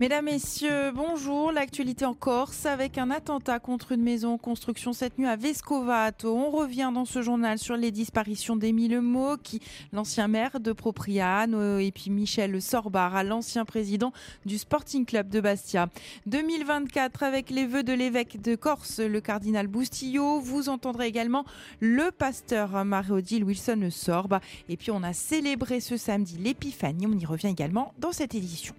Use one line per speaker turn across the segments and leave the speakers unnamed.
Mesdames, Messieurs, bonjour. L'actualité en Corse avec un attentat contre une maison en construction cette nuit à Vescovato. On revient dans ce journal sur les disparitions d'Émile qui l'ancien maire de Propriano, et puis Michel Sorbar, l'ancien président du Sporting Club de Bastia. 2024 avec les vœux de l'évêque de Corse, le cardinal Boustillot. Vous entendrez également le pasteur Marie-Odile Wilson Sorba. Et puis on a célébré ce samedi l'épiphanie. On y revient également dans cette édition.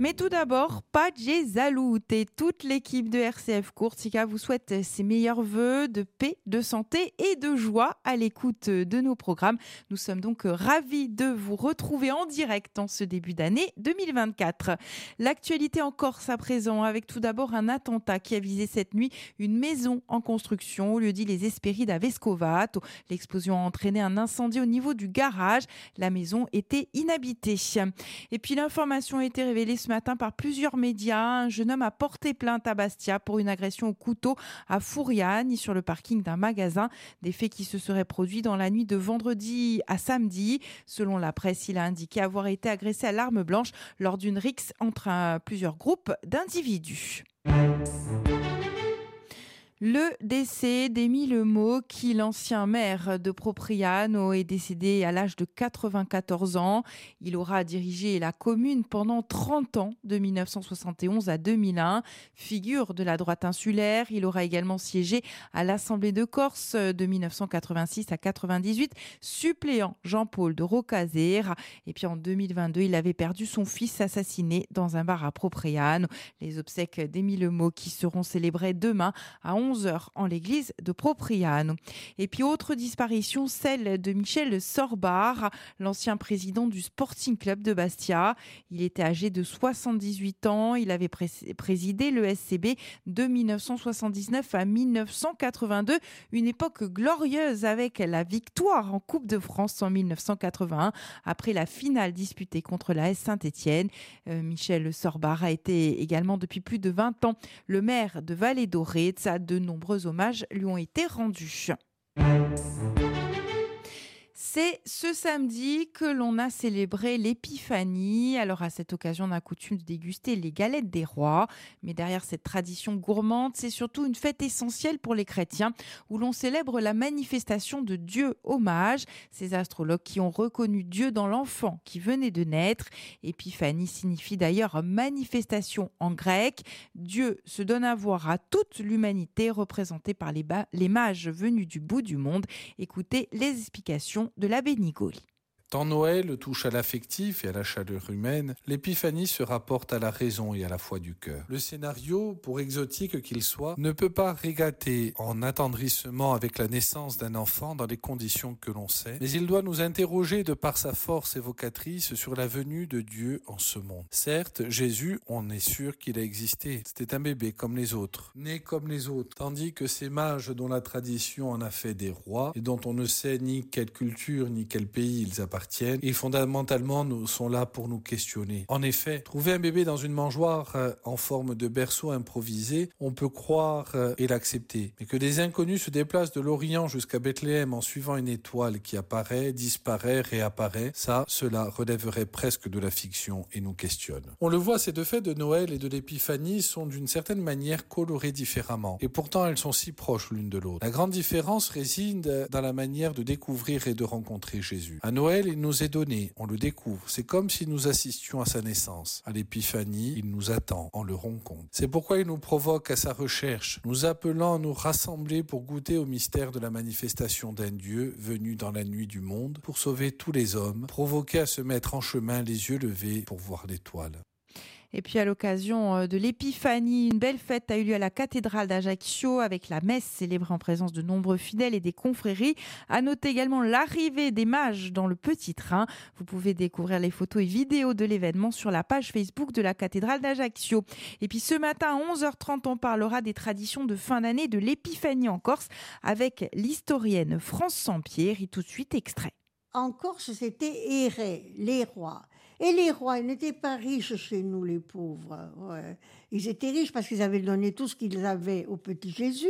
Mais tout d'abord, Padje Zalout et toute l'équipe de RCF Courtica vous souhaite ses meilleurs voeux de paix, de santé et de joie à l'écoute de nos programmes. Nous sommes donc ravis de vous retrouver en direct en ce début d'année 2024. L'actualité en Corse à présent avec tout d'abord un attentat qui a visé cette nuit une maison en construction au lieu dit les Espérides à Vescovato. L'explosion a entraîné un incendie au niveau du garage. La maison était inhabitée. Et puis l'information a été révélée ce matin par plusieurs médias. Un jeune homme a porté plainte à Bastia pour une agression au couteau à Fouriane sur le parking d'un magasin. Des faits qui se seraient produits dans la nuit de vendredi à samedi. Selon la presse, il a indiqué avoir été agressé à l'arme blanche lors d'une rixe entre plusieurs groupes d'individus. Le décès d'Émile Mot, qui l'ancien maire de Propriano est décédé à l'âge de 94 ans. Il aura dirigé la commune pendant 30 ans, de 1971 à 2001. Figure de la droite insulaire, il aura également siégé à l'Assemblée de Corse de 1986 à 98, suppléant Jean-Paul de Rocazera. Et puis en 2022, il avait perdu son fils assassiné dans un bar à Propriano. Les obsèques d'Émile Mot qui seront célébrées demain à 11h en l'église de Propriano. Et puis autre disparition, celle de Michel Sorbar, l'ancien président du Sporting Club de Bastia. Il était âgé de 78 ans, il avait présidé le SCB de 1979 à 1982, une époque glorieuse avec la victoire en Coupe de France en 1981 après la finale disputée contre la S Saint-Étienne. Euh, Michel Sorbar a été également depuis plus de 20 ans le maire de Vallée Dorée. De de nombreux hommages lui ont été rendus. C'est ce samedi que l'on a célébré l'épiphanie. Alors à cette occasion, on a coutume de déguster les galettes des rois. Mais derrière cette tradition gourmande, c'est surtout une fête essentielle pour les chrétiens où l'on célèbre la manifestation de Dieu hommage. Ces astrologues qui ont reconnu Dieu dans l'enfant qui venait de naître. Épiphanie signifie d'ailleurs manifestation en grec. Dieu se donne à voir à toute l'humanité représentée par les, les mages venus du bout du monde. Écoutez les explications de la Bénigoli.
Quand Noël touche à l'affectif et à la chaleur humaine, l'épiphanie se rapporte à la raison et à la foi du cœur. Le scénario, pour exotique qu'il soit, ne peut pas régater en attendrissement avec la naissance d'un enfant dans les conditions que l'on sait, mais il doit nous interroger de par sa force évocatrice sur la venue de Dieu en ce monde. Certes, Jésus, on est sûr qu'il a existé. C'était un bébé comme les autres, né comme les autres, tandis que ces mages dont la tradition en a fait des rois et dont on ne sait ni quelle culture ni quel pays ils appartiennent, et fondamentalement nous sont là pour nous questionner. En effet, trouver un bébé dans une mangeoire euh, en forme de berceau improvisé, on peut croire euh, et l'accepter. Mais que des inconnus se déplacent de l'Orient jusqu'à Bethléem en suivant une étoile qui apparaît, disparaît, réapparaît, ça, cela relèverait presque de la fiction et nous questionne. On le voit, ces deux fêtes de Noël et de l'Épiphanie sont d'une certaine manière colorées différemment. Et pourtant, elles sont si proches l'une de l'autre. La grande différence réside dans la manière de découvrir et de rencontrer Jésus. À Noël, il nous est donné, on le découvre. C'est comme si nous assistions à sa naissance. À l'épiphanie, il nous attend, on le rencontre. C'est pourquoi il nous provoque à sa recherche, nous appelant à nous rassembler pour goûter au mystère de la manifestation d'un Dieu venu dans la nuit du monde pour sauver tous les hommes, provoqué à se mettre en chemin les yeux levés pour voir l'étoile.
Et puis à l'occasion euh, de l'Épiphanie, une belle fête a eu lieu à la cathédrale d'Ajaccio avec la messe célébrée en présence de nombreux fidèles et des confréries. À noter également l'arrivée des mages dans le petit train. Vous pouvez découvrir les photos et vidéos de l'événement sur la page Facebook de la cathédrale d'Ajaccio. Et puis ce matin à 11h30, on parlera des traditions de fin d'année de l'Épiphanie en Corse avec l'historienne France Sampier. Et tout de suite extrait.
En Corse, c'était Héré, les rois. Et les rois, ils n'étaient pas riches chez nous, les pauvres. Ils étaient riches parce qu'ils avaient donné tout ce qu'ils avaient au petit Jésus,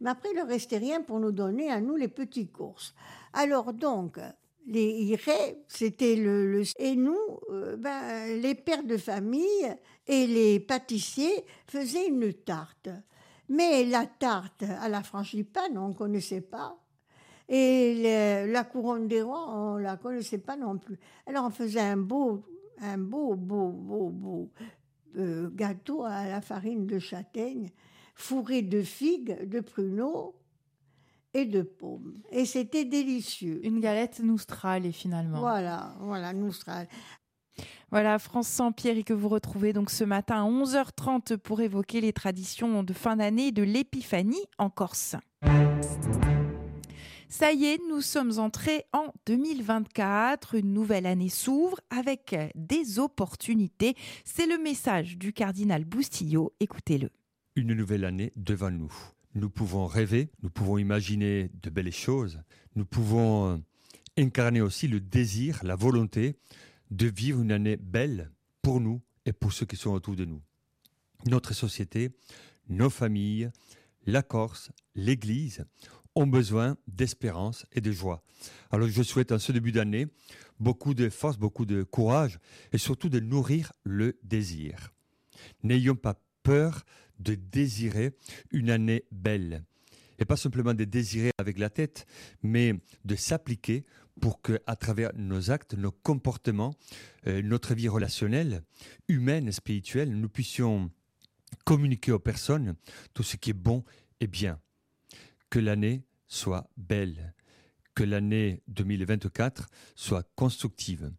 mais après, il ne restait rien pour nous donner à nous les petits courses. Alors donc, les iraient, c'était le, Et nous, euh, ben, les pères de famille et les pâtissiers faisaient une tarte. Mais la tarte à la frangipane, on ne connaissait pas. Et la couronne des rois, on ne la connaissait pas non plus. Alors on faisait un beau, un beau, beau, beau, beau euh, gâteau à la farine de châtaigne, fourré de figues, de pruneaux et de pommes. Et c'était délicieux.
Une galette noustrale, finalement.
Voilà, voilà, noustrale.
Voilà, France Saint-Pierre, et que vous retrouvez donc ce matin à 11h30 pour évoquer les traditions de fin d'année de l'épiphanie en Corse. Ça y est, nous sommes entrés en 2024. Une nouvelle année s'ouvre avec des opportunités. C'est le message du cardinal Boustillot. Écoutez-le.
Une nouvelle année devant nous. Nous pouvons rêver, nous pouvons imaginer de belles choses, nous pouvons euh, incarner aussi le désir, la volonté de vivre une année belle pour nous et pour ceux qui sont autour de nous. Notre société, nos familles, la Corse, l'Église ont besoin d'espérance et de joie. Alors je souhaite en ce début d'année beaucoup de force, beaucoup de courage et surtout de nourrir le désir. N'ayons pas peur de désirer une année belle. Et pas simplement de désirer avec la tête, mais de s'appliquer pour que, à travers nos actes, nos comportements, euh, notre vie relationnelle, humaine spirituelle, nous puissions communiquer aux personnes tout ce qui est bon et bien que l'année soit belle, que l'année 2024 soit constructive,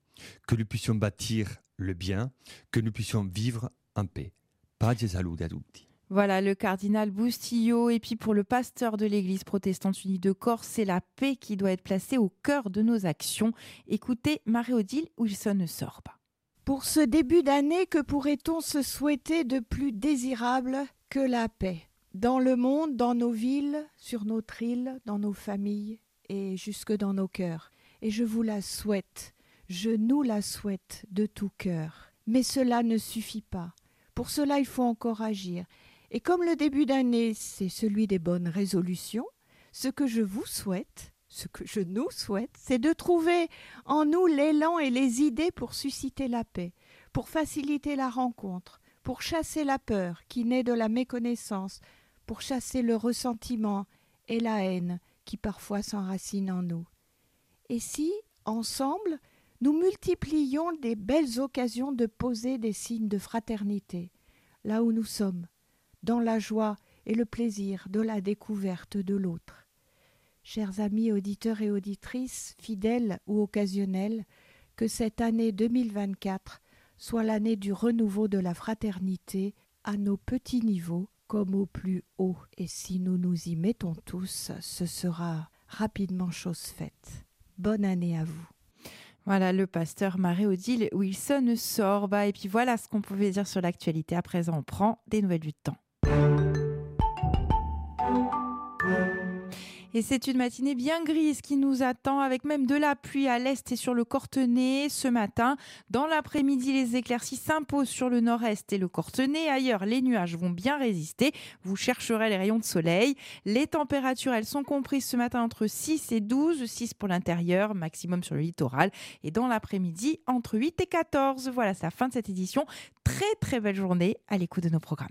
que nous puissions bâtir le bien, que nous puissions vivre en paix. Pace a tutti.
Voilà le cardinal Boustillot. Et puis pour le pasteur de l'Église protestante unie de Corse, c'est la paix qui doit être placée au cœur de nos actions. Écoutez Marie-Odile Wilson ne sort pas.
Pour ce début d'année, que pourrait-on se souhaiter de plus désirable que la paix? Dans le monde, dans nos villes, sur notre île, dans nos familles et jusque dans nos cœurs. Et je vous la souhaite, je nous la souhaite de tout cœur. Mais cela ne suffit pas. Pour cela, il faut encore agir. Et comme le début d'année, c'est celui des bonnes résolutions, ce que je vous souhaite, ce que je nous souhaite, c'est de trouver en nous l'élan et les idées pour susciter la paix, pour faciliter la rencontre, pour chasser la peur qui naît de la méconnaissance, pour chasser le ressentiment et la haine qui parfois s'enracinent en nous. Et si, ensemble, nous multiplions des belles occasions de poser des signes de fraternité, là où nous sommes, dans la joie et le plaisir de la découverte de l'autre. Chers amis auditeurs et auditrices, fidèles ou occasionnels, que cette année 2024 soit l'année du renouveau de la fraternité à nos petits niveaux comme au plus haut, et si nous nous y mettons tous, ce sera rapidement chose faite. Bonne année à vous.
Voilà le pasteur Marie-Odile Wilson Sorba. Et puis voilà ce qu'on pouvait dire sur l'actualité. À présent, on prend des nouvelles du temps. Et c'est une matinée bien grise qui nous attend avec même de la pluie à l'est et sur le Cortenay ce matin. Dans l'après-midi, les éclaircies s'imposent sur le nord-est et le Cortenay. Ailleurs, les nuages vont bien résister. Vous chercherez les rayons de soleil. Les températures, elles sont comprises ce matin entre 6 et 12, 6 pour l'intérieur, maximum sur le littoral. Et dans l'après-midi, entre 8 et 14. Voilà, c'est la fin de cette édition. Très très belle journée à l'écoute de nos programmes.